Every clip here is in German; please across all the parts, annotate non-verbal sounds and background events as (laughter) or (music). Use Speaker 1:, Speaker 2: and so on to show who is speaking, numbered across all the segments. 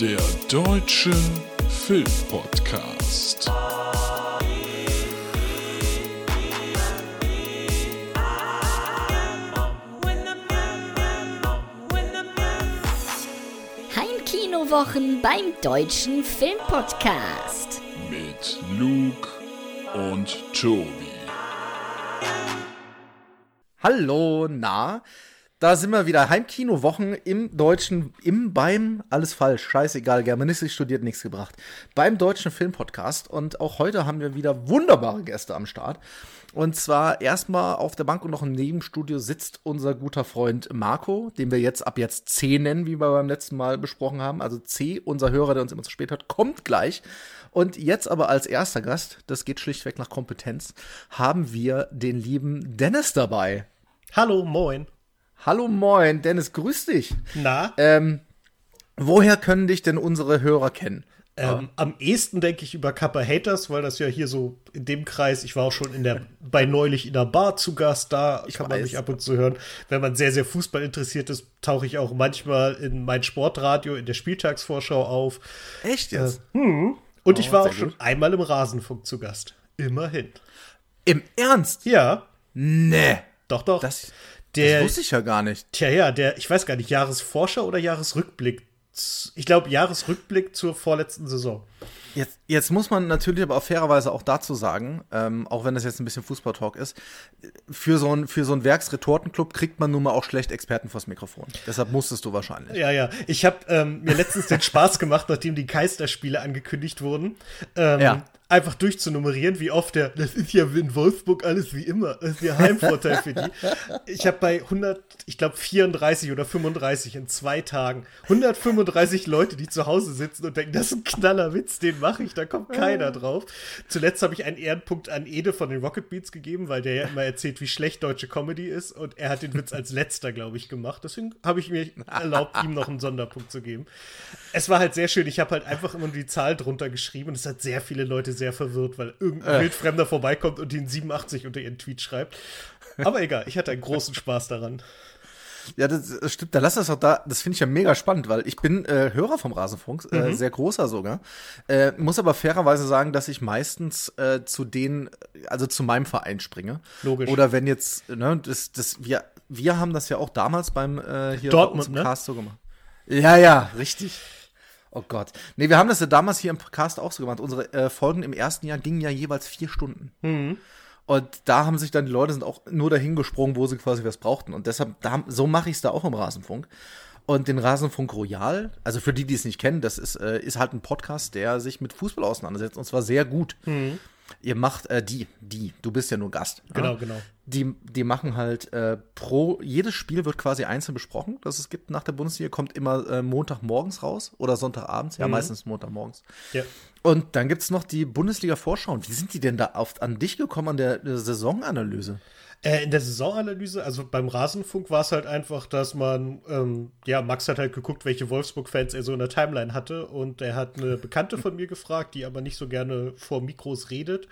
Speaker 1: Der Deutsche Filmpodcast.
Speaker 2: Heimkinowochen beim Deutschen Filmpodcast.
Speaker 1: Mit Luke und Tobi.
Speaker 3: Hallo, na? Da sind wir wieder. Heimkinowochen im Deutschen, im, beim, alles falsch, scheißegal, Germanistik studiert, nichts gebracht. Beim Deutschen Filmpodcast. Und auch heute haben wir wieder wunderbare Gäste am Start. Und zwar erstmal auf der Bank und noch im Nebenstudio sitzt unser guter Freund Marco, den wir jetzt ab jetzt C nennen, wie wir beim letzten Mal besprochen haben. Also C, unser Hörer, der uns immer zu spät hört, kommt gleich. Und jetzt aber als erster Gast, das geht schlichtweg nach Kompetenz, haben wir den lieben Dennis dabei.
Speaker 4: Hallo, moin.
Speaker 3: Hallo, moin, Dennis, grüß dich.
Speaker 4: Na?
Speaker 3: Ähm, woher können dich denn unsere Hörer kennen?
Speaker 4: Ähm, am ehesten denke ich über Kappa Haters, weil das ja hier so in dem Kreis, ich war auch schon in der, bei neulich in der Bar zu Gast, da
Speaker 3: Ich
Speaker 4: kann man
Speaker 3: weiß.
Speaker 4: mich ab und zu hören. Wenn man sehr, sehr Fußball interessiert ist, tauche ich auch manchmal in mein Sportradio, in der Spieltagsvorschau auf.
Speaker 3: Echt jetzt?
Speaker 4: Und
Speaker 3: Oh,
Speaker 4: ich war auch schon
Speaker 3: gut.
Speaker 4: einmal im Rasenfunk zu Gast. Immerhin.
Speaker 3: Im Ernst?
Speaker 4: Ja,
Speaker 3: Nee.
Speaker 4: doch, doch.
Speaker 3: Das,
Speaker 4: der,
Speaker 3: das wusste ich ja gar nicht.
Speaker 4: Tja, ja, der, ich weiß gar nicht, Jahresvorschau oder Jahresrückblick? Ich glaube, Jahresrückblick zur vorletzten Saison.
Speaker 3: Jetzt, jetzt muss man natürlich aber auch fairerweise auch dazu sagen, ähm, auch wenn das jetzt ein bisschen Fußballtalk ist, für so ein, für so ein Werksretortenclub kriegt man nun mal auch schlecht Experten vors Mikrofon. Deshalb musstest du wahrscheinlich.
Speaker 4: Ja, ja. Ich habe ähm, mir letztens den Spaß gemacht, nachdem die Geisterspiele angekündigt wurden, ähm,
Speaker 3: Ja.
Speaker 4: Einfach durchzunummerieren, wie oft der, das ist ja in Wolfsburg alles wie immer, das ist ja Heimvorteil für die. Ich habe bei 100, ich glaube 34 oder 35 in zwei Tagen, 135 Leute, die zu Hause sitzen und denken, das ist ein Knallerwitz, den mache ich, da kommt keiner drauf. Zuletzt habe ich einen Ehrenpunkt an Ede von den Rocket Beats gegeben, weil der ja immer erzählt, wie schlecht deutsche Comedy ist und er hat den Witz als letzter, glaube ich, gemacht. Deswegen habe ich mir erlaubt, ihm noch einen Sonderpunkt zu geben. Es war halt sehr schön. Ich habe halt einfach immer die Zahl drunter geschrieben und es hat sehr viele Leute sehr verwirrt, weil irgendein Wildfremder vorbeikommt und den 87 unter ihren Tweet schreibt. Aber egal, ich hatte einen großen Spaß daran.
Speaker 3: Ja, das, das stimmt. Da lass das doch da. Das finde ich ja mega spannend, weil ich bin äh, Hörer vom Rasenfunk, äh, sehr großer sogar. Äh, muss aber fairerweise sagen, dass ich meistens äh, zu den, also zu meinem Verein springe.
Speaker 4: Logisch.
Speaker 3: Oder wenn jetzt, ne, das, das, wir, wir haben das ja auch damals beim äh, hier
Speaker 4: Dortmund,
Speaker 3: bei
Speaker 4: ne?
Speaker 3: Cast so gemacht. Ja, ja, richtig. Oh Gott. Nee, wir haben das ja damals hier im Cast auch so gemacht. Unsere äh, Folgen im ersten Jahr gingen ja jeweils vier Stunden. Und da haben sich dann die Leute sind auch nur dahin gesprungen, wo sie quasi was brauchten. Und deshalb, da, so mache ich es da auch im Rasenfunk. Und den Rasenfunk Royal, also für die, die es nicht kennen, das ist, äh, ist halt ein Podcast, der sich mit Fußball auseinandersetzt und zwar sehr gut. Ihr macht, äh, die, die, du bist ja nur Gast.
Speaker 4: Genau,
Speaker 3: ja?
Speaker 4: genau.
Speaker 3: Die, die machen halt äh, pro, jedes Spiel wird quasi einzeln besprochen, das es gibt nach der Bundesliga, kommt immer äh, Montagmorgens raus oder Sonntagabends, ja, meistens Montagmorgens.
Speaker 4: Ja.
Speaker 3: Und dann gibt's noch die Bundesliga-Vorschau. Und Wie sind die denn da auf, an dich gekommen an der, der Saisonanalyse?
Speaker 4: Äh, in der Saisonanalyse, also beim Rasenfunk war es halt einfach, dass man, ähm, ja, Max hat halt geguckt, welche Wolfsburg-Fans er so in der Timeline hatte und er hat eine Bekannte von mir gefragt, die aber nicht so gerne vor Mikros redet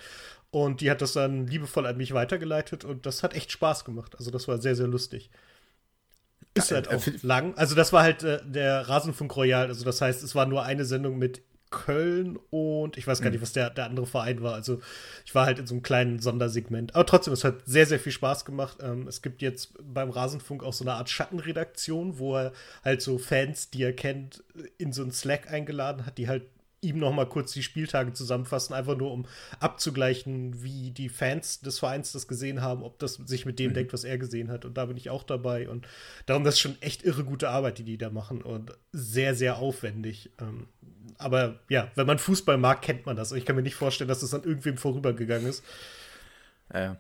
Speaker 4: und die hat das dann liebevoll an mich weitergeleitet und das hat echt Spaß gemacht. Also das war sehr, sehr lustig. Ist halt
Speaker 3: Äh,
Speaker 4: auch
Speaker 3: find-
Speaker 4: lang. Also das war halt äh, der Rasenfunk Royal, also das heißt, es war nur eine Sendung mit Köln und ich weiß gar nicht, was der, der andere Verein war. Also ich war halt in so einem kleinen Sondersegment. Aber trotzdem, es hat sehr, sehr viel Spaß gemacht. Ähm, es gibt jetzt beim Rasenfunk auch so eine Art Schattenredaktion, wo er halt so Fans, die er kennt, in so einen Slack eingeladen hat, die halt ihm noch mal kurz die Spieltage zusammenfassen, einfach nur um abzugleichen, wie die Fans des Vereins das gesehen haben, ob das sich mit dem deckt, was er gesehen hat. Und da bin ich auch dabei. Und darum, das ist schon echt irre gute Arbeit, die die da machen und sehr, sehr aufwendig. Ähm, aber ja, wenn man Fußball mag, kennt man das. Und ich kann mir nicht vorstellen, dass das an irgendwem vorübergegangen ist.
Speaker 3: Äh,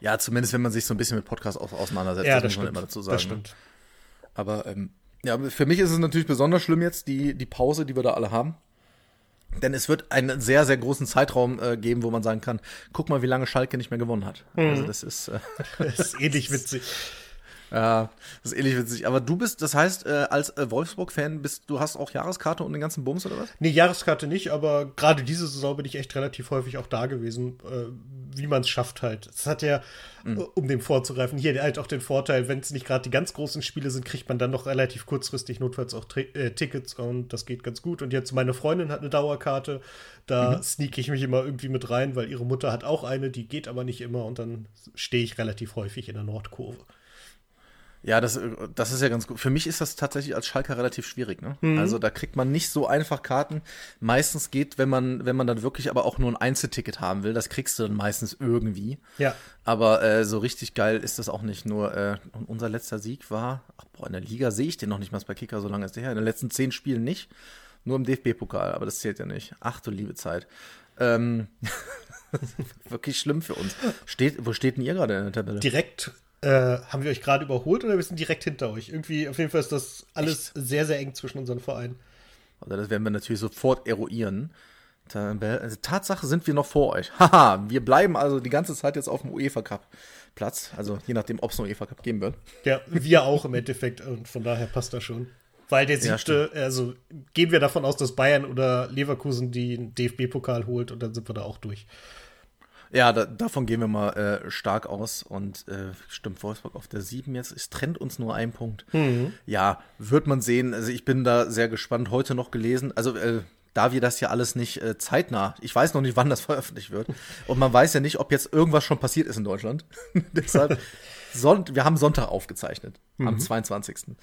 Speaker 3: ja, zumindest wenn man sich so ein bisschen mit Podcasts aus, auseinandersetzt,
Speaker 4: Ja,
Speaker 3: das,
Speaker 4: das
Speaker 3: muss man
Speaker 4: stimmt.
Speaker 3: immer dazu sagen.
Speaker 4: Das stimmt.
Speaker 3: Aber ähm, ja, für mich ist es natürlich besonders schlimm jetzt, die, die Pause, die wir da alle haben. Denn es wird einen sehr, sehr großen Zeitraum äh, geben, wo man sagen kann, guck mal, wie lange Schalke nicht mehr gewonnen hat. Also das ist, äh, (laughs)
Speaker 4: Das ist ähnlich (laughs) witzig.
Speaker 3: Ja, das ist ähnlich witzig. Aber du bist, das heißt, äh, als äh, Wolfsburg-Fan bist du hast auch Jahreskarte und den ganzen Bums oder was?
Speaker 4: Nee, Jahreskarte nicht, aber gerade diese Saison bin ich echt relativ häufig auch da gewesen, äh, wie man es schafft halt. Es hat ja, mhm. um dem vorzugreifen, hier halt auch den Vorteil, wenn es nicht gerade die ganz großen Spiele sind, kriegt man dann noch relativ kurzfristig notfalls auch äh, Tickets und das geht ganz gut. Und jetzt meine Freundin hat eine Dauerkarte, da mhm. sneak ich mich immer irgendwie mit rein, weil ihre Mutter hat auch eine, die geht aber nicht immer und dann stehe ich relativ häufig in der Nordkurve.
Speaker 3: Ja, das, das ist ja ganz gut. Für mich ist das tatsächlich als Schalker relativ schwierig. Ne? Mhm. Also da kriegt man nicht so einfach Karten. Meistens geht, wenn man, wenn man dann wirklich aber auch nur ein Einzelticket haben will, das kriegst du dann meistens irgendwie.
Speaker 4: Ja.
Speaker 3: Aber äh, so richtig geil ist das auch nicht. Nur äh, unser letzter Sieg war, ach boah, in der Liga sehe ich den noch nicht mal bei Kicker, so lange ist der her. In den letzten zehn Spielen nicht. Nur im DFB-Pokal, aber das zählt ja nicht. Ach du liebe Zeit. Ähm, (laughs) wirklich schlimm für uns. Steht, wo steht denn ihr gerade in der Tabelle?
Speaker 4: Direkt äh, haben wir euch gerade überholt oder wir sind direkt hinter euch? Irgendwie, auf jeden Fall ist das alles Echt? sehr, sehr eng zwischen unseren Vereinen.
Speaker 3: Also das werden wir natürlich sofort eruieren. Also, Tatsache sind wir noch vor euch. (laughs) Haha, wir bleiben also die ganze Zeit jetzt auf dem UEFA Cup Platz. Also je nachdem, ob es einen UEFA Cup geben wird.
Speaker 4: Ja, wir auch im Endeffekt und von daher passt das schon. Weil der siebte, ja, also gehen wir davon aus, dass Bayern oder Leverkusen den DFB-Pokal holt und dann sind wir da auch durch.
Speaker 3: Ja, da, davon gehen wir mal äh, stark aus. Und äh, stimmt, Wolfsburg auf der 7 jetzt. Es trennt uns nur ein Punkt. Mhm. Ja, wird man sehen. Also ich bin da sehr gespannt. Heute noch gelesen. Also äh, da wir das ja alles nicht äh, zeitnah, ich weiß noch nicht, wann das (laughs) veröffentlicht wird. Und man weiß ja nicht, ob jetzt irgendwas schon passiert ist in Deutschland. (laughs) Deshalb, Sonnt wir haben Sonntag aufgezeichnet, mhm. am 22.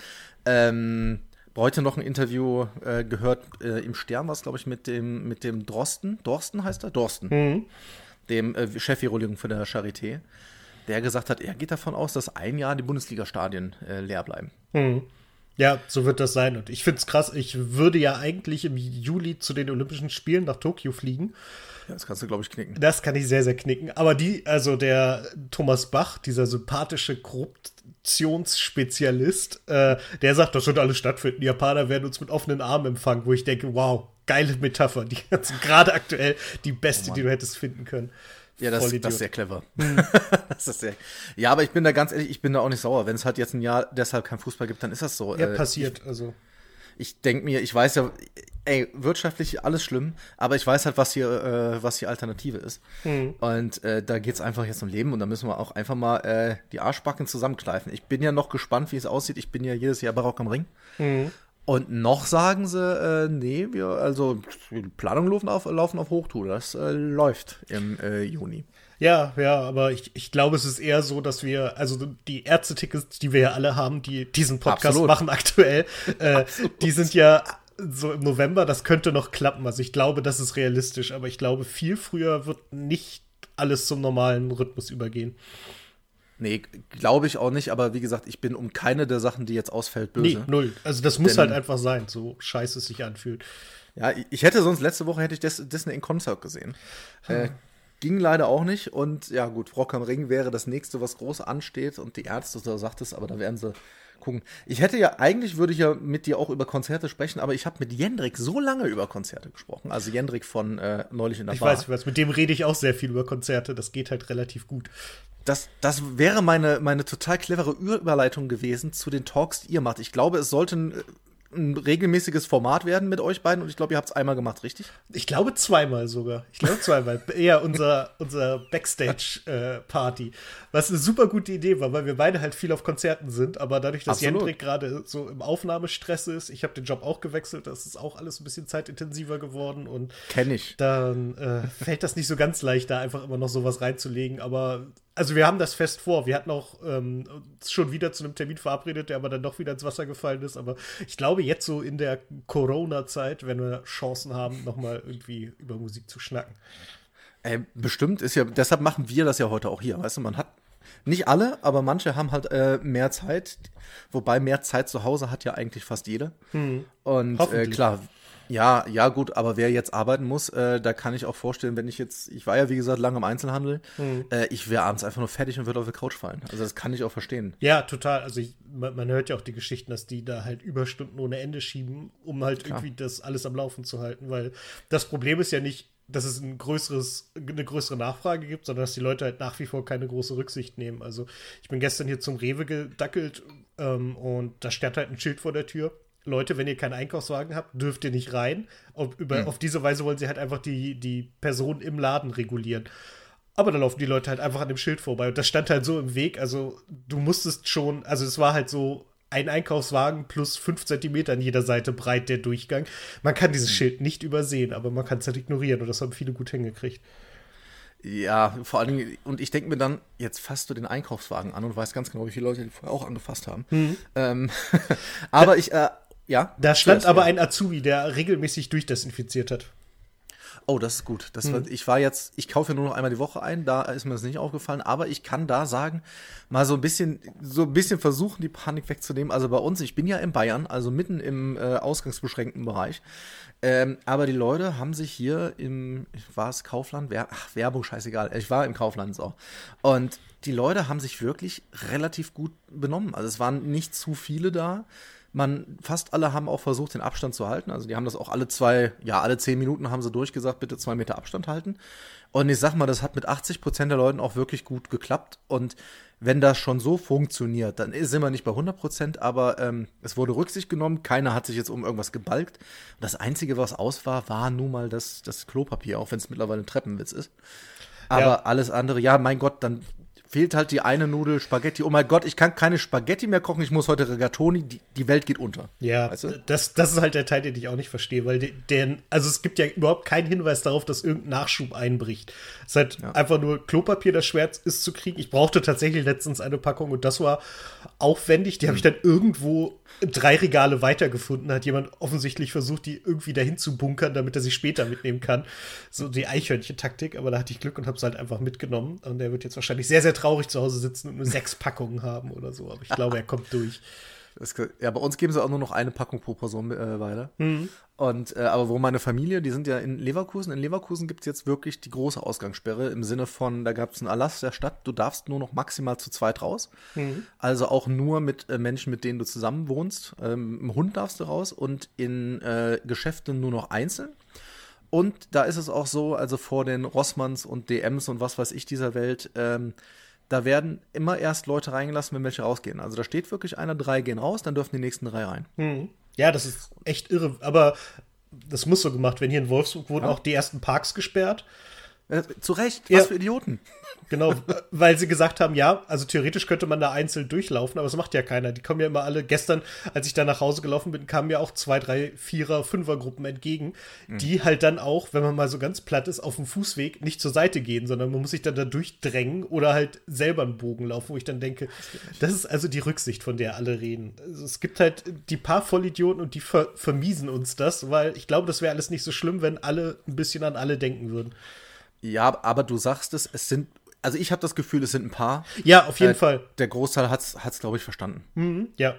Speaker 3: Ähm, heute noch ein Interview äh, gehört, äh, im Stern war es, glaube ich, mit dem, mit dem Drosten. Dorsten heißt er? Dorsten. Mhm dem äh, Chef-Virologen von der Charité, der gesagt hat, er geht davon aus, dass ein Jahr die Bundesliga-Stadien äh, leer bleiben.
Speaker 4: Mhm. Ja, so wird das sein. Und ich finde es krass, ich würde ja eigentlich im Juli zu den Olympischen Spielen nach Tokio fliegen.
Speaker 3: Ja, das kannst du, glaube ich, knicken.
Speaker 4: Das kann ich sehr, sehr knicken. Aber die, also der Thomas Bach, dieser sympathische Korruptionsspezialist, äh, der sagt, das wird alles stattfinden. Die Japaner werden uns mit offenen Armen empfangen, wo ich denke, wow, geile Metapher. Die (laughs) gerade aktuell die beste, oh die du hättest finden können.
Speaker 3: Ja, das, das ist sehr clever. Hm. (laughs) das ist sehr, ja, aber ich bin da ganz ehrlich, ich bin da auch nicht sauer. Wenn es halt jetzt ein Jahr deshalb kein Fußball gibt, dann ist das so.
Speaker 4: Ja, äh, passiert,
Speaker 3: ich,
Speaker 4: also.
Speaker 3: Ich denke mir, ich weiß ja, ey, wirtschaftlich alles schlimm, aber ich weiß halt, was hier, äh, was die Alternative ist. Hm. Und äh, da es einfach jetzt um Leben und da müssen wir auch einfach mal äh, die Arschbacken zusammenkleifen. Ich bin ja noch gespannt, wie es aussieht. Ich bin ja jedes Jahr Barock am Ring. Hm. Und noch sagen sie, äh, nee, wir, also die Planungen laufen auf, laufen auf Hochtour. Das äh, läuft im äh, Juni.
Speaker 4: Ja, ja, aber ich, ich glaube, es ist eher so, dass wir, also die Ärzte-Tickets, die wir ja alle haben, die diesen Podcast Absolut. machen aktuell, äh, (laughs) die sind ja so im November, das könnte noch klappen. Also ich glaube, das ist realistisch, aber ich glaube, viel früher wird nicht alles zum normalen Rhythmus übergehen.
Speaker 3: Nee, glaube ich auch nicht, aber wie gesagt, ich bin um keine der Sachen, die jetzt ausfällt, böse.
Speaker 4: Nee, null. Also das muss Denn, halt einfach sein, so scheiße es sich anfühlt.
Speaker 3: Ja, ich hätte sonst letzte Woche hätte ich Disney in Konzert gesehen. Hm. Äh, ging leider auch nicht und ja gut, Rock am Ring wäre das nächste, was groß ansteht und die Ärzte, so sagt es, aber da werden sie gucken. Ich hätte ja, eigentlich würde ich ja mit dir auch über Konzerte sprechen, aber ich habe mit Jendrik so lange über Konzerte gesprochen. Also Jendrik von äh, neulich in der
Speaker 4: ich
Speaker 3: Bar.
Speaker 4: Ich weiß, mit dem rede ich auch sehr viel über Konzerte. Das geht halt relativ gut.
Speaker 3: Das, das wäre meine, meine total clevere Überleitung gewesen zu den Talks, die ihr macht. Ich glaube, es sollten äh, ein regelmäßiges Format werden mit euch beiden und ich glaube, ihr habt es einmal gemacht, richtig?
Speaker 4: Ich glaube zweimal sogar. Ich glaube zweimal. (laughs) Eher unser, unser Backstage-Party. Äh, was eine super gute Idee war, weil wir beide halt viel auf Konzerten sind, aber dadurch, dass Absolut. Jendrik gerade so im Aufnahmestress ist, ich habe den Job auch gewechselt, das ist auch alles ein bisschen zeitintensiver geworden und
Speaker 3: Kenn ich.
Speaker 4: Dann äh, fällt das nicht so ganz leicht, da einfach immer noch sowas reinzulegen, aber also wir haben das fest vor. Wir hatten auch ähm, schon wieder zu einem Termin verabredet, der aber dann doch wieder ins Wasser gefallen ist. Aber ich glaube, jetzt so in der Corona-Zeit, wenn wir Chancen haben, nochmal irgendwie über Musik zu schnacken.
Speaker 3: Äh, bestimmt ist ja, deshalb machen wir das ja heute auch hier. Weißt du, man hat nicht alle, aber manche haben halt äh, mehr Zeit. Wobei mehr Zeit zu Hause hat ja eigentlich fast jeder. Hm. Und äh, klar, ja, ja, gut, aber wer jetzt arbeiten muss, äh, da kann ich auch vorstellen, wenn ich jetzt, ich war ja wie gesagt lange im Einzelhandel, mhm. äh, ich wäre abends einfach nur fertig und würde auf die Couch fallen. Also das kann ich auch verstehen.
Speaker 4: Ja, total. Also ich, man, man, hört ja auch die Geschichten, dass die da halt Überstunden ohne Ende schieben, um halt Klar. irgendwie das alles am Laufen zu halten, weil das Problem ist ja nicht, dass es ein größeres, eine größere Nachfrage gibt, sondern dass die Leute halt nach wie vor keine große Rücksicht nehmen. Also ich bin gestern hier zum Rewe gedackelt ähm, und da stand halt ein Schild vor der Tür. Leute, wenn ihr keinen Einkaufswagen habt, dürft ihr nicht rein. Auf, über,
Speaker 3: Hm.
Speaker 4: auf diese Weise wollen sie halt einfach die, die Person im Laden regulieren. Aber da laufen die Leute halt einfach an dem Schild vorbei. Und das stand halt so im Weg. Also, du musstest schon, also es war halt so ein Einkaufswagen plus fünf Zentimeter an jeder Seite breit der Durchgang. Man kann dieses Schild nicht übersehen, aber man kann es halt ignorieren. Und das haben viele gut hingekriegt.
Speaker 3: Ja, vor allen Dingen, und ich denke mir dann, jetzt fasst du den Einkaufswagen an und weißt ganz genau, wie viele Leute die vorher auch angefasst haben. Ähm, (laughs) aber ich, äh, ja.
Speaker 4: Da stand aber
Speaker 3: ja.
Speaker 4: ein Azubi, der regelmäßig durchdesinfiziert hat.
Speaker 3: Oh, das ist gut. Das war, ich war jetzt, ich kaufe ja nur noch einmal die Woche ein, da ist mir das nicht aufgefallen, aber ich kann da sagen, mal so ein bisschen, so ein bisschen versuchen, die Panik wegzunehmen. Also bei uns, ich bin ja in Bayern, also mitten im äh, ausgangsbeschränkten Bereich. Ähm, aber die Leute haben sich hier im, war es Kaufland? Wer, ach, Werbung, scheißegal. Ich war im Kaufland so. Und die Leute haben sich wirklich relativ gut benommen. Also es waren nicht zu viele da. Man, fast alle haben auch versucht, den Abstand zu halten. Also die haben das auch alle zwei, ja, alle zehn Minuten haben sie durchgesagt, bitte zwei Meter Abstand halten. Und ich sag mal, das hat mit 80 Prozent der Leuten auch wirklich gut geklappt. Und wenn das schon so funktioniert, dann sind wir nicht bei 100 Prozent, aber ähm, es wurde Rücksicht genommen. Keiner hat sich jetzt um irgendwas gebalgt. Und das Einzige, was aus war, war nun mal das, das Klopapier, auch wenn es mittlerweile ein Treppenwitz ist. Aber
Speaker 4: Ja.
Speaker 3: alles andere, ja, mein Gott, dann fehlt halt die eine Nudel Spaghetti. Oh mein Gott, ich kann keine Spaghetti mehr kochen, ich muss heute Rigatoni, die, die Welt geht unter.
Speaker 4: Ja,
Speaker 3: Weißt du?
Speaker 4: das, das ist halt der Teil, den ich auch nicht verstehe, weil de- den, also es gibt ja überhaupt keinen Hinweis darauf, dass irgendein Nachschub einbricht. Es ist halt einfach nur Klopapier, das schwer ist zu kriegen. Ich brauchte tatsächlich letztens eine Packung und das war aufwendig. Die habe ich dann irgendwo drei Regale weitergefunden. Hat jemand offensichtlich versucht, die irgendwie dahin zu bunkern, damit er sie später mitnehmen kann. So die Eichhörnchen-Taktik, aber da hatte ich Glück und habe es halt einfach mitgenommen. Und der wird jetzt wahrscheinlich sehr, sehr traurig zu Hause sitzen und nur sechs Packungen haben oder so. Aber ich glaube, er kommt durch. (laughs)
Speaker 3: Das, ja, bei uns geben sie auch nur noch eine Packung pro Person äh, weiter.
Speaker 4: Mhm.
Speaker 3: Und äh, aber wo meine Familie, die sind ja in Leverkusen. In Leverkusen gibt es jetzt wirklich die große Ausgangssperre im Sinne von, da gab es einen Erlass der Stadt, du darfst nur noch maximal zu zweit raus.
Speaker 4: Mhm.
Speaker 3: Also auch nur mit äh, Menschen, mit denen du zusammen wohnst. Ähm, Im Hund darfst du raus und in äh, Geschäften nur noch einzeln. Und da ist es auch so, also vor den Rossmanns und DMs und was weiß ich dieser Welt, ähm, da werden immer erst Leute reingelassen, wenn welche rausgehen. Also da steht wirklich einer, drei gehen raus, dann dürfen die nächsten drei rein.
Speaker 4: Hm. Ja, das ist echt irre. Aber das muss so gemacht werden. Hier in Wolfsburg wurden
Speaker 3: Ja.
Speaker 4: auch die ersten Parks gesperrt.
Speaker 3: Äh, zu Recht,
Speaker 4: Ja.
Speaker 3: was für Idioten.
Speaker 4: Genau, weil sie gesagt haben, ja, also theoretisch könnte man da einzeln durchlaufen, aber das macht ja keiner. Die kommen ja immer alle. Gestern, als ich da nach Hause gelaufen bin, kamen mir auch zwei, drei, vierer, fünfer Gruppen entgegen, die halt dann auch, wenn man mal so ganz platt ist, auf dem Fußweg nicht zur Seite gehen, sondern man muss sich dann da durchdrängen oder halt selber einen Bogen laufen, wo ich dann denke, das ist also die Rücksicht, von der alle reden. Also es gibt halt die paar Vollidioten und die ver vermiesen uns das, weil ich glaube, das wäre alles nicht so schlimm, wenn alle ein bisschen an alle denken würden.
Speaker 3: Ja, aber du sagst es, es sind, also ich habe das Gefühl, es sind ein paar.
Speaker 4: Ja, auf jeden
Speaker 3: Äh,
Speaker 4: Fall.
Speaker 3: Der Großteil hat's, hat's glaube ich, verstanden.
Speaker 4: Mhm, ja.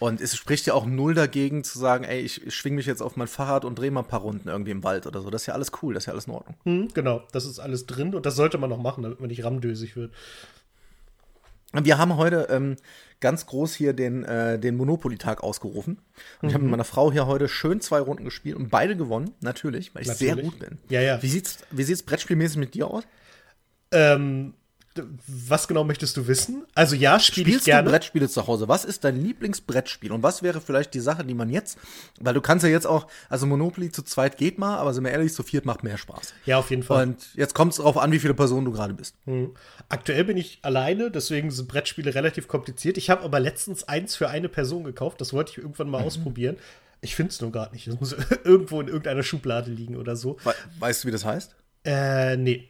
Speaker 3: Und es spricht ja auch null dagegen zu sagen, ey, ich schwing mich jetzt auf mein Fahrrad und drehe mal ein paar Runden irgendwie im Wald oder so. Das ist ja alles cool, das ist ja alles in Ordnung.
Speaker 4: Hm, genau, das ist alles drin und das sollte man noch machen, damit man nicht rammdösig wird.
Speaker 3: Wir haben heute ähm, ganz groß hier den, äh, den Monopoly-Tag ausgerufen. Und ich habe mit meiner Frau hier heute schön zwei Runden gespielt und beide gewonnen, natürlich, weil ich sehr
Speaker 4: Natürlich.
Speaker 3: gut bin.
Speaker 4: Ja, ja.
Speaker 3: Wie sieht's, wie sieht's brettspielmäßig mit dir aus?
Speaker 4: Ähm, was genau möchtest du wissen? Also ja, spiele ich
Speaker 3: Spielst du
Speaker 4: gerne.
Speaker 3: Brettspiele zu Hause? Was ist dein Lieblingsbrettspiel? Und was wäre vielleicht die Sache, die man jetzt, weil du kannst ja jetzt auch, also Monopoly zu zweit geht mal, aber sind wir ehrlich, zu viert macht mehr Spaß.
Speaker 4: Ja, auf jeden Fall.
Speaker 3: Und jetzt kommt es darauf an, wie viele Personen du gerade bist.
Speaker 4: Hm. Aktuell bin ich alleine, deswegen sind Brettspiele relativ kompliziert. Ich habe aber letztens eins für eine Person gekauft, das wollte ich irgendwann
Speaker 3: Mhm.
Speaker 4: mal ausprobieren. Ich finde es nur gerade nicht. Das muss (laughs) irgendwo in irgendeiner Schublade liegen oder so.
Speaker 3: We weißt du, wie das heißt?
Speaker 4: Äh, nee.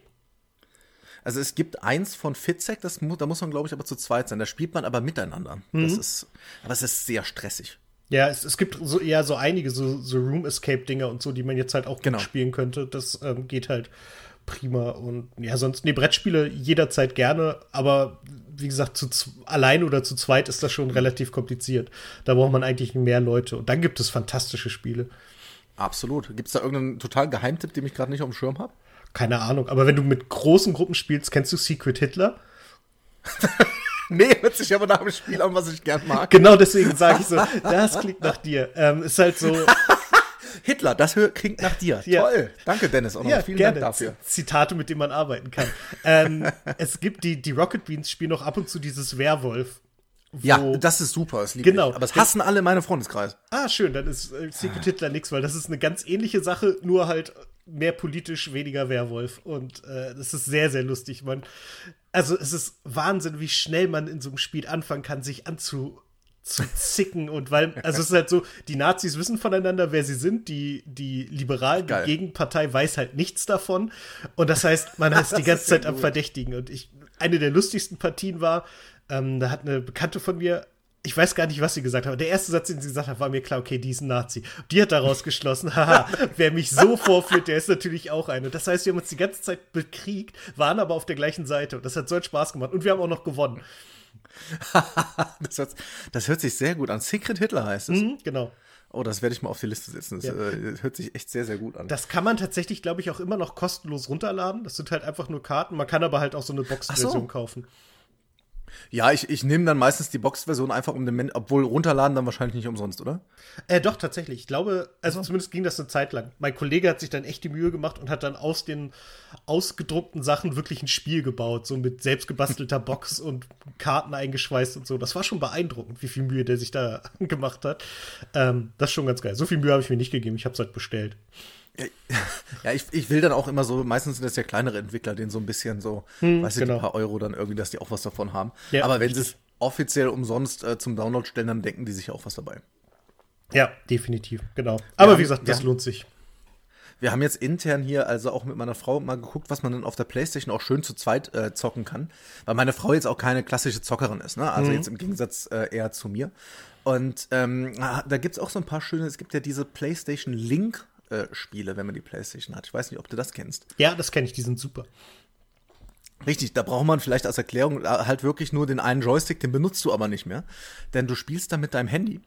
Speaker 3: Also es gibt eins von Fitzek, das da muss man, glaube ich, aber zu zweit sein. Da spielt man aber miteinander. Das ist, aber es ist sehr stressig.
Speaker 4: Ja, es, es gibt so eher so einige so, so Room Escape Dinger und so, die man jetzt halt auch gut
Speaker 3: Genau.
Speaker 4: spielen könnte. Das ähm, geht halt prima und ja, sonst nee, Brettspiele jederzeit gerne, aber wie gesagt, zu allein oder zu zweit ist das schon relativ kompliziert. Da braucht man eigentlich mehr Leute und dann gibt es fantastische Spiele.
Speaker 3: Absolut. Gibt es da irgendeinen total Geheimtipp, den ich gerade nicht auf dem Schirm habe?
Speaker 4: Keine Ahnung, aber wenn du mit großen Gruppen spielst, kennst du Secret Hitler? (laughs)
Speaker 3: Nee, hört sich aber nach einem Spiel an, was ich gern mag.
Speaker 4: Genau deswegen sage ich so, das klingt nach dir. Ähm, ist halt so, (laughs)
Speaker 3: Hitler, das klingt nach dir.
Speaker 4: Ja.
Speaker 3: Toll. Danke, Dennis. Auch noch vielen Dank dafür.
Speaker 4: Zitate, mit denen man arbeiten kann. ähm, (laughs) es gibt die, die Rocket Beans spielen auch ab und zu dieses Werwolf. wo-
Speaker 3: Ja, das ist super. Das lieb
Speaker 4: Genau.
Speaker 3: Ich. Aber das hassen alle in meinem Freundeskreis.
Speaker 4: Ah, schön, dann ist äh, Secret Hitler nix, weil das ist eine ganz ähnliche Sache, nur halt mehr politisch, weniger Werwolf. Und äh, das ist sehr, sehr lustig. Man, also es ist Wahnsinn, wie schnell man in so einem Spiel anfangen kann, sich anzu zu zicken und weil, also es ist halt so, die Nazis wissen voneinander, wer sie sind, die, die liberal, die. Gegenpartei weiß halt nichts davon und das heißt, man (laughs) ist die
Speaker 3: Das
Speaker 4: ganze
Speaker 3: ist
Speaker 4: Zeit am
Speaker 3: gut.
Speaker 4: Verdächtigen und ich, eine der lustigsten Partien war, ähm, da hat eine Bekannte von mir ich weiß gar nicht, was sie gesagt hat, aber der erste Satz, den sie gesagt hat, war mir klar, okay, die ist ein Nazi. Die hat daraus geschlossen, (laughs) haha, wer mich so vorführt, der ist natürlich auch eine. Das heißt, wir haben uns die ganze Zeit bekriegt, waren aber auf der gleichen Seite. Und das hat so einen Spaß gemacht. Und wir haben auch noch gewonnen. (laughs)
Speaker 3: Das hört, das hört sich sehr gut an. Secret Hitler heißt es.
Speaker 4: Mhm, genau.
Speaker 3: Oh, das werde ich mal auf die Liste setzen. Das
Speaker 4: Ja.
Speaker 3: äh, hört sich echt sehr, sehr gut an.
Speaker 4: Das kann man tatsächlich, glaube ich, auch immer noch kostenlos runterladen. Das sind halt einfach nur Karten. Man kann aber halt auch so eine Box-Version
Speaker 3: so.
Speaker 4: kaufen.
Speaker 3: Ja, ich, ich nehme dann meistens die Box-Version einfach um den Men obwohl runterladen dann wahrscheinlich nicht umsonst, oder?
Speaker 4: Äh, doch, tatsächlich. Ich glaube, also zumindest ging das eine Zeit lang. Mein Kollege hat sich dann echt die Mühe gemacht und hat dann aus den ausgedruckten Sachen wirklich ein Spiel gebaut, so mit selbstgebastelter (laughs) Box und Karten eingeschweißt und so. Das war schon beeindruckend, wie viel Mühe der sich da (laughs) gemacht hat. Ähm, das ist schon ganz geil. So viel Mühe habe ich mir nicht gegeben. Ich habe es halt bestellt. (laughs)
Speaker 3: Ja, ich, ich will dann auch immer so, meistens sind das ja kleinere Entwickler, denen so ein bisschen so, weißt du,
Speaker 4: genau.
Speaker 3: die paar Euro dann irgendwie, dass die auch was davon haben.
Speaker 4: Ja,
Speaker 3: Aber wenn sie es offiziell umsonst äh, zum Download stellen, dann denken die sich auch was dabei.
Speaker 4: Ja, definitiv. Genau. Aber
Speaker 3: Ja,
Speaker 4: wie gesagt, das
Speaker 3: ja.
Speaker 4: lohnt sich.
Speaker 3: Wir haben jetzt intern hier, also auch mit meiner Frau, mal geguckt, was man dann auf der Playstation auch schön zu zweit äh, zocken kann. Weil meine Frau jetzt auch keine klassische Zockerin ist, ne? Also jetzt im Gegensatz äh, eher zu mir. Und ähm, ah, da gibt's auch so ein paar schöne, es gibt ja diese Playstation Link. Spiele, wenn man die Playstation hat. Ich weiß nicht, ob du das kennst.
Speaker 4: Ja, das kenne ich. Die sind super.
Speaker 3: Richtig, da braucht man vielleicht als Erklärung äh, halt wirklich nur den einen Joystick, den benutzt du aber nicht mehr, denn du spielst da mit deinem Handy.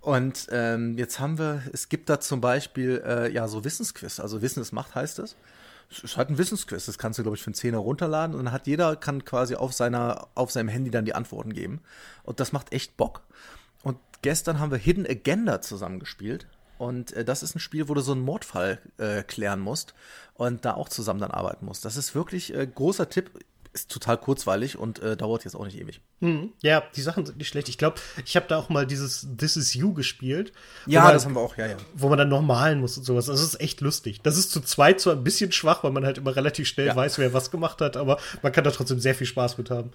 Speaker 3: Und ähm, jetzt haben wir, es gibt da zum Beispiel äh, ja so Wissensquiz, also Wissen ist Macht heißt es. Es ist halt ein Wissensquiz, das kannst du glaube ich für einen Zehner runterladen und dann hat jeder kann quasi auf seiner auf seinem Handy dann die Antworten geben und das macht echt Bock. Und gestern haben wir Hidden Agenda zusammengespielt. Und äh, das ist ein Spiel, wo du so einen Mordfall äh, klären musst und da auch zusammen dann arbeiten musst. Das ist wirklich äh, großer Tipp. Ist total kurzweilig und äh, dauert jetzt auch nicht ewig.
Speaker 4: Mhm. Ja, die Sachen sind nicht schlecht. Ich glaube, ich habe da auch mal dieses This Is You gespielt.
Speaker 3: Ja,
Speaker 4: man-
Speaker 3: das haben wir auch, ja, ja.
Speaker 4: wo man dann noch malen muss und sowas. Das ist echt lustig. Das ist zu zweit zwar ein bisschen schwach, weil man halt immer relativ schnell
Speaker 3: Ja.
Speaker 4: weiß, wer was gemacht hat, aber man kann da trotzdem sehr viel Spaß mit haben.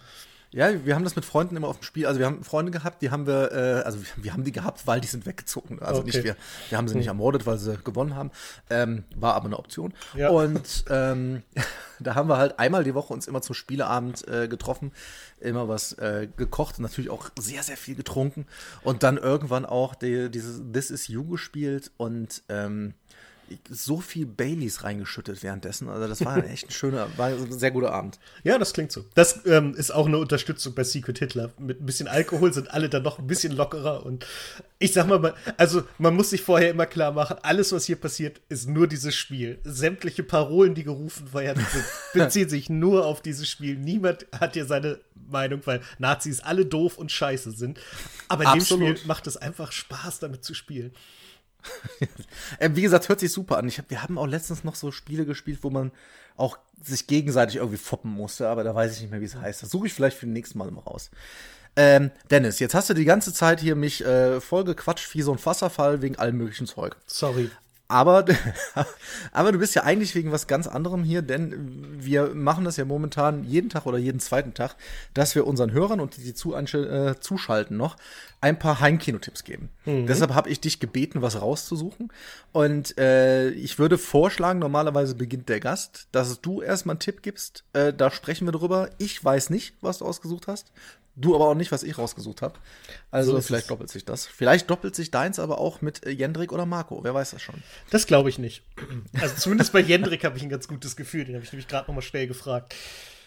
Speaker 3: Ja, wir haben das mit Freunden immer auf dem Spiel. Also wir haben Freunde gehabt, die haben wir, äh, also wir, haben die gehabt, weil die sind weggezogen. Also
Speaker 4: Okay.
Speaker 3: nicht wir, wir haben sie nicht ermordet, weil sie gewonnen haben. Ähm, war aber eine Option.
Speaker 4: Ja.
Speaker 3: Und ähm, (laughs) da haben wir halt einmal die Woche uns immer zum Spieleabend äh, getroffen, immer was äh, gekocht und natürlich auch sehr, sehr viel getrunken. Und dann irgendwann auch die, dieses This Is You gespielt und ähm, so viel Baileys reingeschüttet währenddessen. Also das war echt ein schöner, war ein sehr guter Abend.
Speaker 4: Ja, das klingt so. Das ähm, ist auch eine Unterstützung bei Secret Hitler. Mit ein bisschen Alkohol sind alle dann noch ein bisschen lockerer und ich sag mal, man- also man muss sich vorher immer klar machen, alles, was hier passiert, ist nur dieses Spiel. Sämtliche Parolen, die gerufen werden, sind, beziehen sich nur auf dieses Spiel. Niemand hat hier seine Meinung, weil Nazis alle doof und scheiße sind. Aber in
Speaker 3: Absolut.
Speaker 4: dem Spiel macht es einfach Spaß, damit zu spielen.
Speaker 3: Äh, wie gesagt, hört sich super an. Ich hab, wir haben auch letztens noch so Spiele gespielt, wo man auch sich gegenseitig irgendwie foppen musste, aber da weiß ich nicht mehr, wie es heißt. Das suche ich vielleicht für den nächsten Mal mal raus. Ähm, Dennis, jetzt hast du die ganze Zeit hier mich äh, voll gequatscht wie so ein Wasserfall wegen allem möglichen Zeug.
Speaker 4: Sorry.
Speaker 3: Aber, (laughs) aber du bist ja eigentlich wegen was ganz anderem hier, denn wir machen das ja momentan jeden Tag oder jeden zweiten Tag, dass wir unseren Hörern und die, die zu, äh, zuschalten noch ein paar Heimkinotipps geben. Deshalb habe ich dich gebeten, was rauszusuchen. Und äh, ich würde vorschlagen, normalerweise beginnt der Gast, dass du erstmal einen Tipp gibst. Äh, da sprechen wir drüber. Ich weiß nicht, was du ausgesucht hast. Du aber auch nicht, was ich rausgesucht habe. Also
Speaker 4: So
Speaker 3: vielleicht doppelt sich das. Vielleicht doppelt sich deins aber auch mit äh, Jendrik oder Marco. Wer weiß das schon.
Speaker 4: Das glaube ich nicht. Also zumindest bei Jendrik habe ich ein ganz gutes Gefühl. Den habe ich nämlich gerade noch mal schnell gefragt.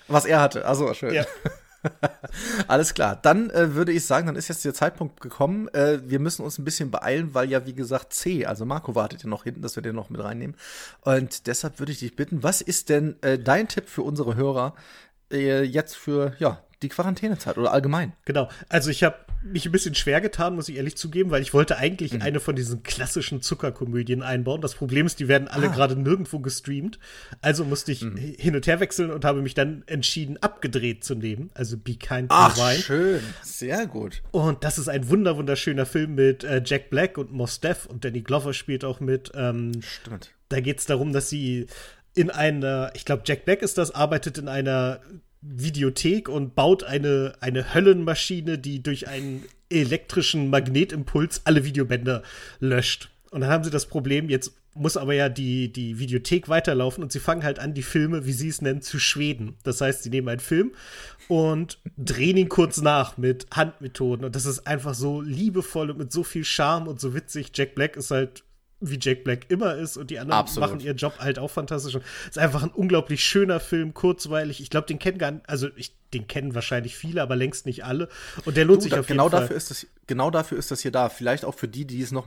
Speaker 3: Was er hatte. Also schön.
Speaker 4: Ja. (laughs)
Speaker 3: Alles klar. Dann äh, würde ich sagen, dann ist jetzt der Zeitpunkt gekommen. Äh, wir müssen uns ein bisschen beeilen, weil ja, wie gesagt, C, also Marco wartet ja noch hinten, dass wir den noch mit reinnehmen. Und deshalb würde ich dich bitten, was ist denn äh, dein Tipp für unsere Hörer äh, jetzt für ja, die Quarantänezeit oder allgemein.
Speaker 4: Genau. Also ich habe mich ein bisschen schwer getan, muss ich ehrlich zugeben, weil ich wollte eigentlich
Speaker 3: Mhm.
Speaker 4: eine von diesen klassischen Zuckerkomödien einbauen. Das Problem ist, die werden alle
Speaker 3: Ah.
Speaker 4: gerade nirgendwo gestreamt. Also musste ich
Speaker 3: Mhm.
Speaker 4: hin und her wechseln und habe mich dann entschieden, abgedreht zu nehmen. Also Be Kind
Speaker 3: Ach,
Speaker 4: Wine.
Speaker 3: schön. Sehr gut.
Speaker 4: Und das ist ein wunder wunderschöner Film mit äh, Jack Black und Mos Def und Danny Glover spielt auch mit. Ähm,
Speaker 3: Stimmt.
Speaker 4: da geht es darum, dass sie in einer, ich glaube, Jack Black ist das, arbeitet in einer Videothek und baut eine, eine Höllenmaschine, die durch einen elektrischen Magnetimpuls alle Videobänder löscht. Und dann haben sie das Problem, jetzt muss aber ja die, die Videothek weiterlaufen und sie fangen halt an, die Filme, wie sie es nennen, zu schweden. Das heißt, sie nehmen einen Film und drehen ihn kurz nach mit Handmethoden. Und das ist einfach so liebevoll und mit so viel Charme und so witzig. Jack Black ist halt wie Jack Black immer ist und die anderen
Speaker 3: Absolut.
Speaker 4: machen ihren Job halt auch fantastisch. Und ist einfach ein unglaublich schöner Film, kurzweilig. Ich glaube, den kennen gar nicht, also ich, den kennen wahrscheinlich viele, aber längst nicht alle. Und der lohnt
Speaker 3: Du,
Speaker 4: sich
Speaker 3: da,
Speaker 4: auf
Speaker 3: genau
Speaker 4: jeden Fall.
Speaker 3: dafür ist das genau dafür ist das hier da. Vielleicht auch für die, die es noch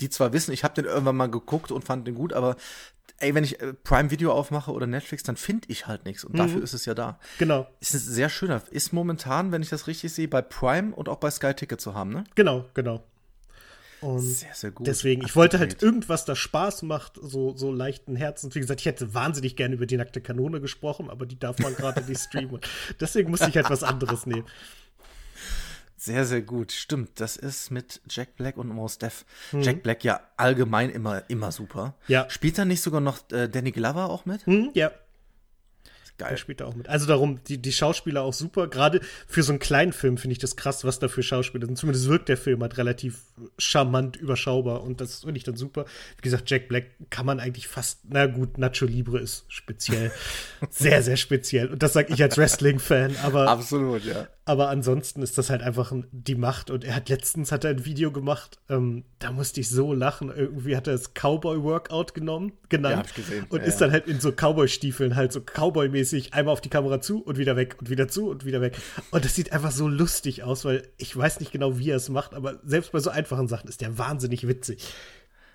Speaker 3: die zwar wissen, ich habe den irgendwann mal geguckt und fand den gut, aber ey, wenn ich äh, Prime Video aufmache oder Netflix, dann finde ich halt nichts und dafür ist es ja da.
Speaker 4: Genau,
Speaker 3: Ist ein sehr schöner. Ist momentan, wenn ich das richtig sehe, bei Prime und auch bei Sky Ticket zu haben, ne?
Speaker 4: genau, genau. Und
Speaker 3: Sehr, sehr gut.
Speaker 4: deswegen, ich wollte halt irgendwas, das Spaß macht, so, so leichten Herzens. Wie gesagt, ich hätte wahnsinnig gerne über die nackte Kanone gesprochen, aber die darf man gerade nicht streamen. (laughs) Deswegen musste ich halt was anderes nehmen.
Speaker 3: Sehr, sehr gut. Stimmt, das ist mit Jack Black und Mos Def. Jack Black ja allgemein immer, immer super.
Speaker 4: Ja.
Speaker 3: Spielt da nicht sogar noch äh, Danny Glover auch mit?
Speaker 4: Hm, ja, der
Speaker 3: Geil.
Speaker 4: spielt da auch mit. Also darum, die, die Schauspieler auch super. Gerade für so einen kleinen Film finde ich das krass, was da für Schauspieler sind. Zumindest wirkt der Film halt relativ charmant, überschaubar und das finde ich dann super. Wie gesagt, Jack Black kann man eigentlich fast, na gut, Nacho Libre ist speziell. (laughs) sehr, sehr speziell. Und das sage ich als Wrestling-Fan, aber
Speaker 3: Absolut, ja.
Speaker 4: aber ansonsten ist das halt einfach ein, die Macht. Und er hat letztens hat er ein Video gemacht, ähm, da musste ich so lachen. Irgendwie hat er das Cowboy-Workout genommen, genannt.
Speaker 3: Ja, hab ich gesehen.
Speaker 4: Und
Speaker 3: Ja,
Speaker 4: ist dann halt in so Cowboy-Stiefeln, halt so Cowboy-mäßig, einmal auf die Kamera zu und wieder weg und wieder zu und wieder weg. Und das sieht einfach so lustig aus, weil ich weiß nicht genau, wie er es macht, aber selbst bei so einfachen Sachen ist der wahnsinnig witzig.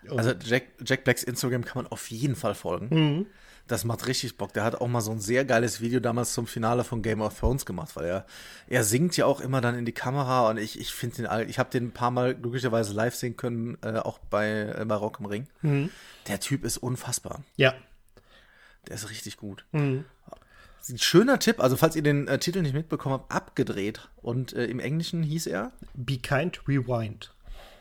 Speaker 3: Also Jack, Jack Blacks Instagram kann man auf jeden Fall folgen. Das macht richtig Bock. Der hat auch mal so ein sehr geiles Video damals zum Finale von Game of Thrones gemacht, weil er, er singt ja auch immer dann in die Kamera und ich, ich finde den, all- ich habe den ein paar Mal glücklicherweise live sehen können, äh, auch bei, äh, bei Rock im Ring. Der Typ ist unfassbar.
Speaker 4: Ja.
Speaker 3: Der ist richtig gut. Ein schöner Tipp, also falls ihr den äh, Titel nicht mitbekommen habt, abgedreht. Und äh, im Englischen hieß er
Speaker 4: Be kind, rewind.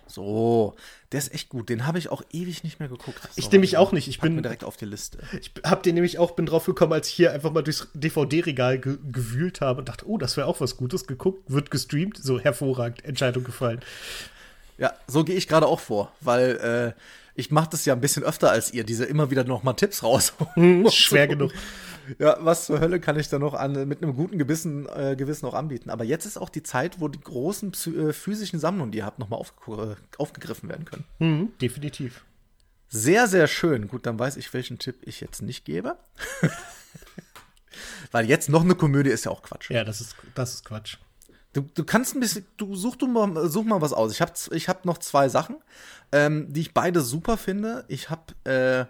Speaker 3: so. Der ist echt gut. Den habe ich auch ewig nicht mehr geguckt.
Speaker 4: Ich
Speaker 3: So,
Speaker 4: nämlich auch nicht. Ich bin-
Speaker 3: direkt auf die Liste.
Speaker 4: Ich hab den nämlich auch, bin drauf gekommen, als ich hier einfach mal durchs DVD-Regal ge gewühlt habe und dachte, oh, das wäre auch was Gutes. Geguckt, wird gestreamt, so hervorragend, Entscheidung gefallen.
Speaker 3: Ja, so gehe ich gerade auch vor, weil äh, ich mache das ja ein bisschen öfter als ihr, diese immer wieder noch mal Tipps raus. (laughs)
Speaker 4: Schwer genug.
Speaker 3: Ja, was zur Hölle kann ich da noch an, mit einem guten Gewissen, äh, Gewissen auch anbieten. Aber jetzt ist auch die Zeit, wo die großen äh, physischen Sammlungen, die ihr habt, noch mal auf, äh, aufgegriffen werden können.
Speaker 4: Mhm, definitiv.
Speaker 3: Sehr, sehr schön. Gut, dann weiß ich, welchen Tipp ich jetzt nicht gebe. (laughs) weil jetzt noch eine Komödie ist ja auch Quatsch.
Speaker 4: Ja, das ist, das ist Quatsch.
Speaker 3: Du, du kannst ein bisschen, du such du mal, such mal was aus. Ich habe ich hab noch zwei Sachen, ähm, die ich beide super finde. Ich habe äh,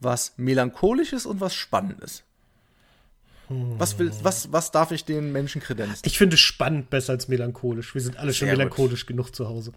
Speaker 3: was Melancholisches und was Spannendes. Was, will, was, was darf ich den Menschen kredenzen?
Speaker 4: Ich finde spannend besser als melancholisch. Wir sind alle schon
Speaker 3: Sehr gut.
Speaker 4: melancholisch genug zu Hause.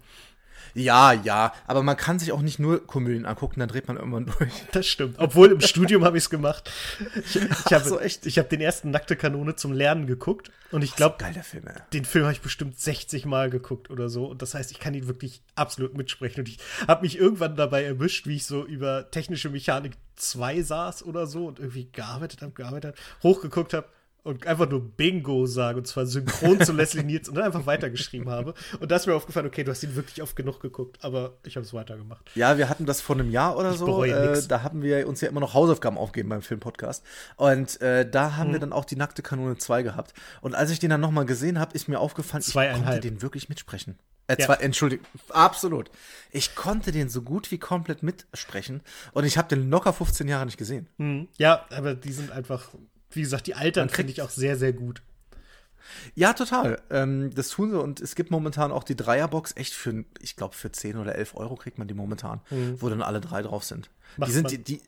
Speaker 3: Ja, ja, aber man kann sich auch nicht nur Komödien angucken, dann dreht man irgendwann durch. (laughs)
Speaker 4: Das stimmt. Obwohl im Studium habe ich es gemacht. Ich, ich habe
Speaker 3: so, echt?
Speaker 4: ich hab den ersten Nackte Kanone zum Lernen geguckt und ich glaube,
Speaker 3: Geil, der Film, ey.
Speaker 4: den Film habe ich bestimmt 60 Mal geguckt oder so. Und das heißt, ich kann ihn wirklich absolut mitsprechen. Und ich habe mich irgendwann dabei erwischt, wie ich so über technische Mechanik 2 saß oder so und irgendwie gearbeitet habe, gearbeitet habe, hochgeguckt habe und einfach nur Bingo sage, und zwar synchron zu Leslie Niels und dann einfach weitergeschrieben habe. Und da ist mir aufgefallen, okay, du hast ihn wirklich oft genug geguckt, aber ich habe es weitergemacht.
Speaker 3: Ja, wir hatten das vor einem Jahr oder so.
Speaker 4: bereue
Speaker 3: Äh, da haben wir uns ja immer noch Hausaufgaben aufgegeben beim Filmpodcast. Und äh, da haben
Speaker 4: Mhm.
Speaker 3: wir dann auch die nackte Kanone 2 gehabt. Und als ich den dann nochmal gesehen habe, ist mir aufgefallen, ich konnte den wirklich mitsprechen. Äh,
Speaker 4: Ja.
Speaker 3: zwei, Entschuldigung, absolut. Ich konnte den so gut wie komplett mitsprechen. Und ich habe den locker 15 Jahre nicht gesehen.
Speaker 4: Mhm. Ja, aber die sind einfach, wie gesagt, die altern finde ich auch sehr, sehr gut.
Speaker 3: Ja, total. Ähm, das tun sie und es gibt momentan auch die Dreierbox echt für, ich glaube, für 10 oder 11 Euro kriegt man die momentan, wo dann alle drei drauf sind.
Speaker 4: Macht
Speaker 3: die sind die, die,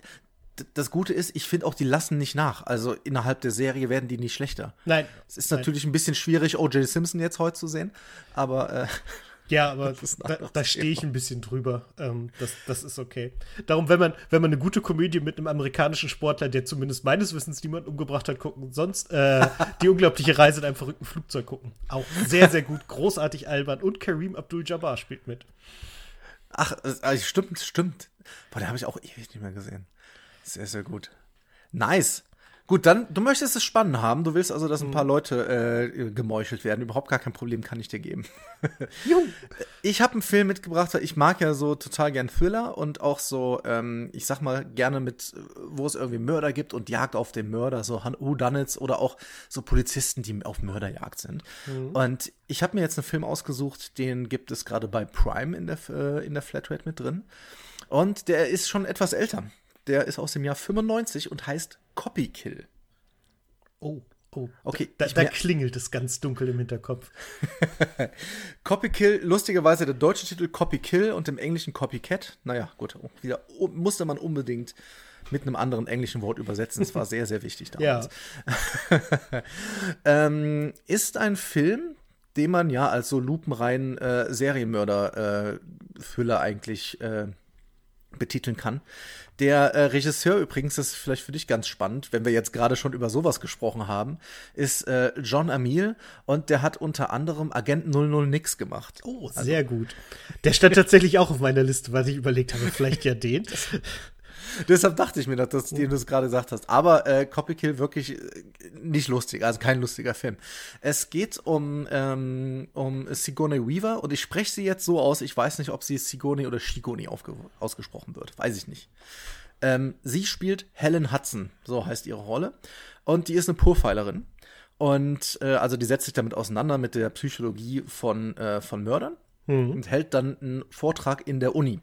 Speaker 3: das Gute ist, ich finde auch, die lassen nicht nach. Also innerhalb der Serie werden die nicht schlechter.
Speaker 4: Nein.
Speaker 3: Es ist natürlich ein bisschen schwierig, O.J. Simpson jetzt heute zu sehen, aber äh, (laughs)
Speaker 4: Ja, aber da, da stehe ich ein bisschen drüber. Ähm, das, das ist okay. Darum, wenn man, wenn man eine gute Komödie mit einem amerikanischen Sportler, der zumindest meines Wissens niemand umgebracht hat, gucken, sonst äh, die unglaubliche Reise in einem verrückten Flugzeug gucken. Auch sehr, sehr gut, großartig albern. Und Kareem Abdul-Jabbar spielt mit.
Speaker 3: ach, äh, stimmt, stimmt. Boah, den habe ich auch ewig nicht mehr gesehen. Sehr, sehr gut. Nice. Gut, dann, du möchtest es spannend haben. Du willst also, dass ein paar Leute äh, gemeuchelt werden. Überhaupt gar kein Problem kann ich dir geben. (laughs) Ich habe einen Film mitgebracht, weil ich mag ja so total gern Thriller und auch so, ähm, ich sag mal, gerne mit, wo es irgendwie Mörder gibt und Jagd auf den Mörder, so Whodunits oder auch so Polizisten, die auf Mörderjagd sind. Und ich habe mir jetzt einen Film ausgesucht, den gibt es gerade bei Prime in der, äh, in der Flatrate mit drin. Und der ist schon etwas älter. Der ist aus dem Jahr 95 und heißt Copy Kill.
Speaker 4: Oh, oh.
Speaker 3: Okay,
Speaker 4: Da, da klingelt es ganz dunkel im Hinterkopf. (laughs)
Speaker 3: Copy Kill, lustigerweise der deutsche Titel Copy Kill und im Englischen Copycat. Naja, gut, wieder musste man unbedingt mit einem anderen englischen Wort übersetzen. Das war sehr, sehr wichtig (laughs) damals. (laughs) Ähm, ist ein Film, den man ja als so lupenreinen äh, Serienmörder-Thriller eigentlich äh, betiteln kann. Der äh, Regisseur übrigens, das ist vielleicht für dich ganz spannend, wenn wir jetzt gerade schon über sowas gesprochen haben, ist äh, John Amil und der hat unter anderem Agent 00 Nix gemacht.
Speaker 4: Oh, sehr gut. Der stand tatsächlich auch auf meiner Liste, weil ich überlegt habe, vielleicht ja den. (laughs) (laughs)
Speaker 3: Deshalb dachte ich mir, dass das, den du es gerade gesagt hast. Aber äh, Copy Kill wirklich äh, nicht lustig, also kein lustiger Film. Es geht um, ähm, um Sigourney Weaver und ich spreche sie jetzt so aus, ich weiß nicht, ob sie Sigourney oder Shigoni ausgesprochen wird. Weiß ich nicht. Ähm, sie spielt Helen Hudson, so heißt ihre Rolle. Und die ist eine Profilerin. Und äh, also die setzt sich damit auseinander mit der Psychologie von, äh, von Mördern und hält dann einen Vortrag in der Uni.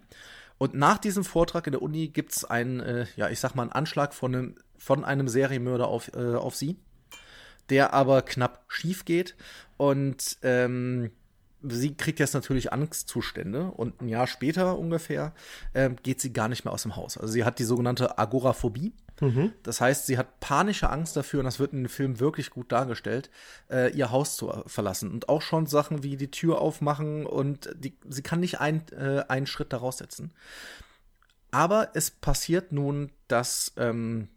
Speaker 3: Und nach diesem Vortrag in der Uni gibt es einen, äh, ja, ich sag mal, einen Anschlag von einem, von einem Serienmörder auf, äh, auf sie, der aber knapp schief geht. Und ähm, sie kriegt jetzt natürlich Angstzustände und ein Jahr später ungefähr ähm, geht sie gar nicht mehr aus dem Haus. Also sie hat die sogenannte Agoraphobie. Das heißt, sie hat panische Angst dafür, und das wird in dem Film wirklich gut dargestellt, äh, ihr Haus zu äh, verlassen. Und auch schon Sachen wie die Tür aufmachen und die, sie kann nicht ein, äh, einen Schritt daraus setzen. Aber es passiert nun, dass ähm,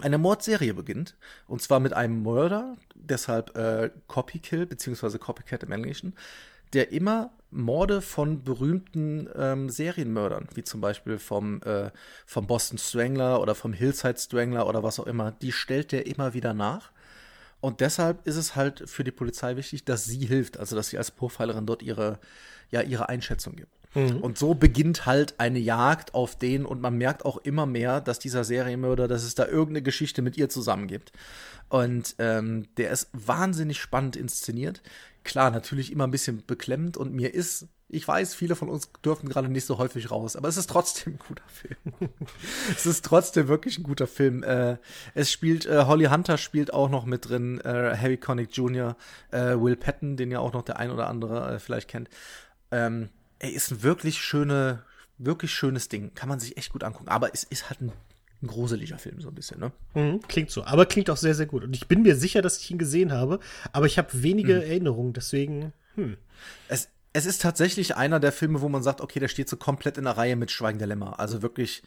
Speaker 3: eine Mordserie beginnt. Und zwar mit einem Mörder, deshalb äh, Copykill, beziehungsweise Copycat im Englischen, der immer Morde von berühmten ähm, Serienmördern, wie zum Beispiel vom, äh, vom Boston Strangler oder vom Hillside Strangler oder was auch immer, die stellt der immer wieder nach. Und deshalb ist es halt für die Polizei wichtig, dass sie hilft, also dass sie als Profilerin dort ihre, ja, ihre Einschätzung gibt. Und so beginnt halt eine Jagd auf den und man merkt auch immer mehr, dass dieser Serienmörder, dass es da irgendeine Geschichte mit ihr zusammen gibt. Und ähm, der ist wahnsinnig spannend inszeniert. Klar, natürlich immer ein bisschen beklemmend und mir ist, ich weiß, viele von uns dürfen gerade nicht so häufig raus, aber es ist trotzdem ein guter Film. (laughs) es ist trotzdem wirklich ein guter Film. Äh, es spielt, äh, Holly Hunter spielt auch noch mit drin, äh, Harry Connick Jr., äh, Will Patton, den ja auch noch der ein oder andere äh, vielleicht kennt. Ähm, ey, ist ein wirklich schöne, wirklich schönes Ding. Kann man sich echt gut angucken. Aber es ist halt ein, ein gruseliger Film, so ein bisschen, ne?
Speaker 4: Mhm, klingt so, aber klingt auch sehr, sehr gut. Und ich bin mir sicher, dass ich ihn gesehen habe, aber ich habe wenige Erinnerungen, deswegen, hm.
Speaker 3: Es, es ist tatsächlich einer der Filme, wo man sagt, okay, der steht so komplett in der Reihe mit Schweigen der Lämmer. Also wirklich,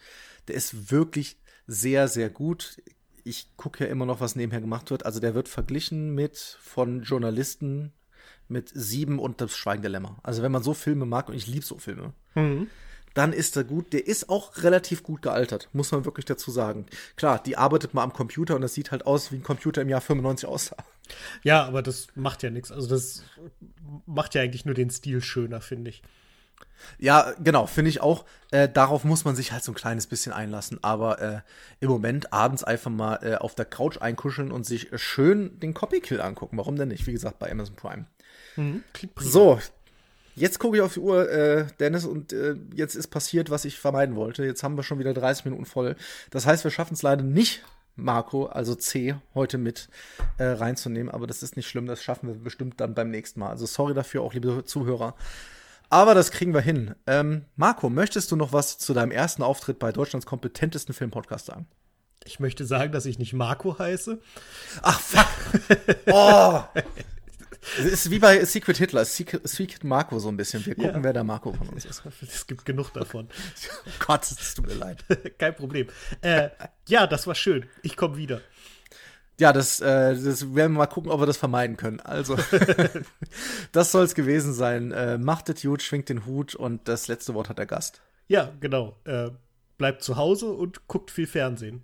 Speaker 3: der ist wirklich sehr, sehr gut. Ich gucke ja immer noch, was nebenher gemacht wird. Also der wird verglichen mit von Journalisten mit Sieben und das Schweigen der Lämmer. Also wenn man so Filme mag, und ich liebe so Filme, dann ist er gut. Der ist auch relativ gut gealtert, muss man wirklich dazu sagen. Klar, die arbeitet mal am Computer und das sieht halt aus, wie ein Computer im Jahr 95 aussah.
Speaker 4: Ja, aber das macht ja nichts. Also das macht ja eigentlich nur den Stil schöner, finde ich.
Speaker 3: Ja, genau, finde ich auch. Äh, darauf muss man sich halt so ein kleines bisschen einlassen. Aber äh, im Moment abends einfach mal äh, auf der Couch einkuscheln und sich schön den Copykill angucken. Warum denn nicht? Wie gesagt, bei Amazon Prime.
Speaker 4: Prima.
Speaker 3: So, jetzt gucke ich auf die Uhr, äh, Dennis, und äh, jetzt ist passiert, was ich vermeiden wollte. Jetzt haben wir schon wieder 30 Minuten voll. Das heißt, wir schaffen es leider nicht, Marco, also C, heute mit äh, reinzunehmen. Aber das ist nicht schlimm, das schaffen wir bestimmt dann beim nächsten Mal. Also sorry dafür, auch liebe Zuhörer. Aber das kriegen wir hin. Ähm, Marco, möchtest du noch was zu deinem ersten Auftritt bei Deutschlands kompetentesten Filmpodcast sagen?
Speaker 4: Ich möchte sagen, dass ich nicht Marco heiße.
Speaker 3: Ach, fuck. Oh. (laughs) Es ist wie bei Secret Hitler, Secret, Secret Marco so ein bisschen. Wir gucken,
Speaker 4: Ja.
Speaker 3: wer der Marco von uns ist. (laughs)
Speaker 4: Es gibt genug davon. (laughs)
Speaker 3: Gott, es tut mir leid. (laughs)
Speaker 4: Kein Problem. Äh, ja, das war schön. Ich komme wieder.
Speaker 3: Ja, das, äh, das werden wir mal gucken, ob wir das vermeiden können. Also, das soll es gewesen sein. Äh, macht es gut, schwingt den Hut und das letzte Wort hat der Gast.
Speaker 4: Ja, genau. Äh, bleibt zu Hause und guckt viel Fernsehen.